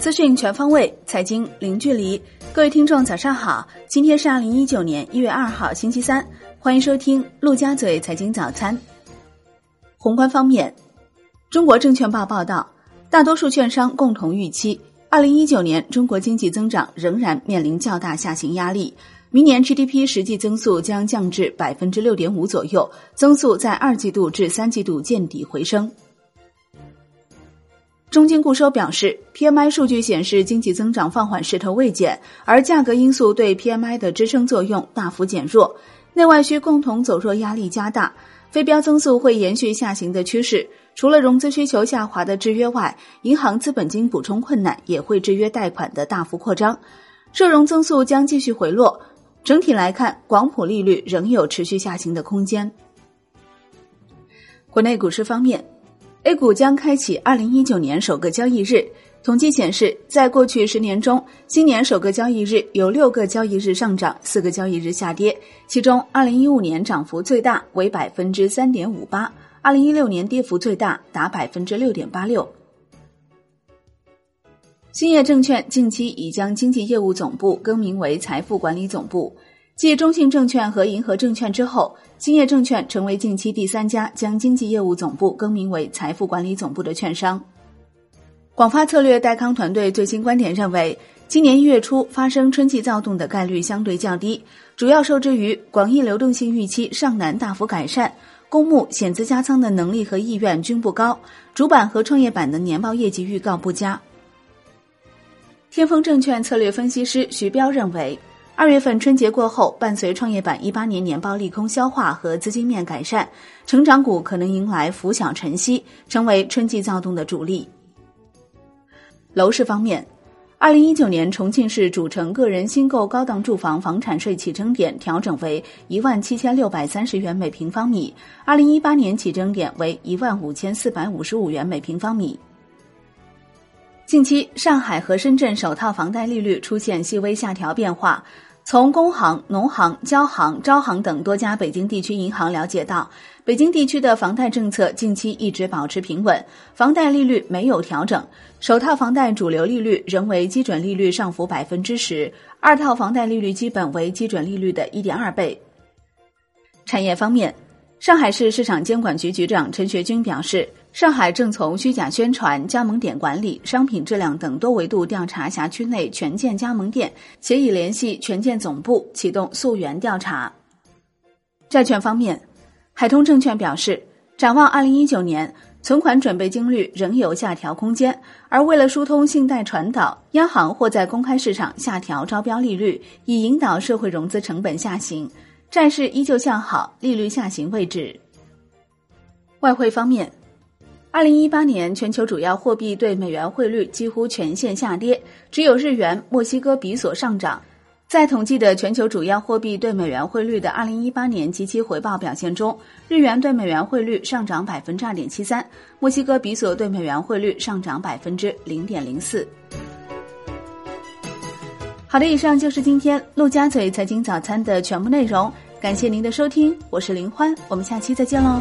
资讯全方位，财经零距离。各位听众，早上好！今天是二零一九年一月二号，星期三。欢迎收听陆家嘴财经早餐。宏观方面，中国证券报报道，大多数券商共同预期，二零一九年中国经济增长仍然面临较大下行压力，明年 GDP 实际增速将降至百分之六点五左右，增速在二季度至三季度见底回升。中金固收表示，PMI 数据显示经济增长放缓势头未减，而价格因素对 PMI 的支撑作用大幅减弱，内外需共同走弱压力加大，非标增速会延续下行的趋势。除了融资需求下滑的制约外，银行资本金补充困难也会制约贷款的大幅扩张，社融增速将继续回落。整体来看，广普利率仍有持续下行的空间。国内股市方面。A 股将开启二零一九年首个交易日。统计显示，在过去十年中，今年首个交易日有六个交易日上涨，四个交易日下跌。其中，二零一五年涨幅最大，为百分之三点五八；二零一六年跌幅最大，达百分之六点八六。兴业证券近期已将经济业务总部更名为财富管理总部。继中信证券和银河证券之后，兴业证券成为近期第三家将经济业务总部更名为财富管理总部的券商。广发策略戴康团队最新观点认为，今年一月初发生春季躁动的概率相对较低，主要受制于广义流动性预期尚难大幅改善，公募险资加仓的能力和意愿均不高，主板和创业板的年报业绩预告不佳。天风证券策略分析师徐彪认为。二月份春节过后，伴随创业板一八年年报利空消化和资金面改善，成长股可能迎来拂晓晨曦，成为春季躁动的主力。楼市方面，二零一九年重庆市主城个人新购高档住房房产税起征点调整为一万七千六百三十元每平方米，二零一八年起征点为一万五千四百五十五元每平方米。近期，上海和深圳首套房贷利率出现细微下调变化。从工行、农行、交行、招行等多家北京地区银行了解到，北京地区的房贷政策近期一直保持平稳，房贷利率没有调整。首套房贷主流利率仍为基准利率上浮百分之十，二套房贷利率基本为基准利率的一点二倍。产业方面。上海市市场监管局局长陈学军表示，上海正从虚假宣传、加盟点管理、商品质量等多维度调查辖区内权健加盟店，且已联系权健总部启动溯源调查。债券方面，海通证券表示，展望二零一九年，存款准备金率仍有下调空间，而为了疏通信贷传导，央行或在公开市场下调招标利率，以引导社会融资成本下行。债市依旧向好，利率下行位置。外汇方面，二零一八年全球主要货币对美元汇率几乎全线下跌，只有日元、墨西哥比索上涨。在统计的全球主要货币对美元汇率的二零一八年及其回报表现中，日元对美元汇率上涨百分之二点七三，墨西哥比索对美元汇率上涨百分之零点零四。好的，以上就是今天陆家嘴财经早餐的全部内容。感谢您的收听，我是林欢，我们下期再见喽。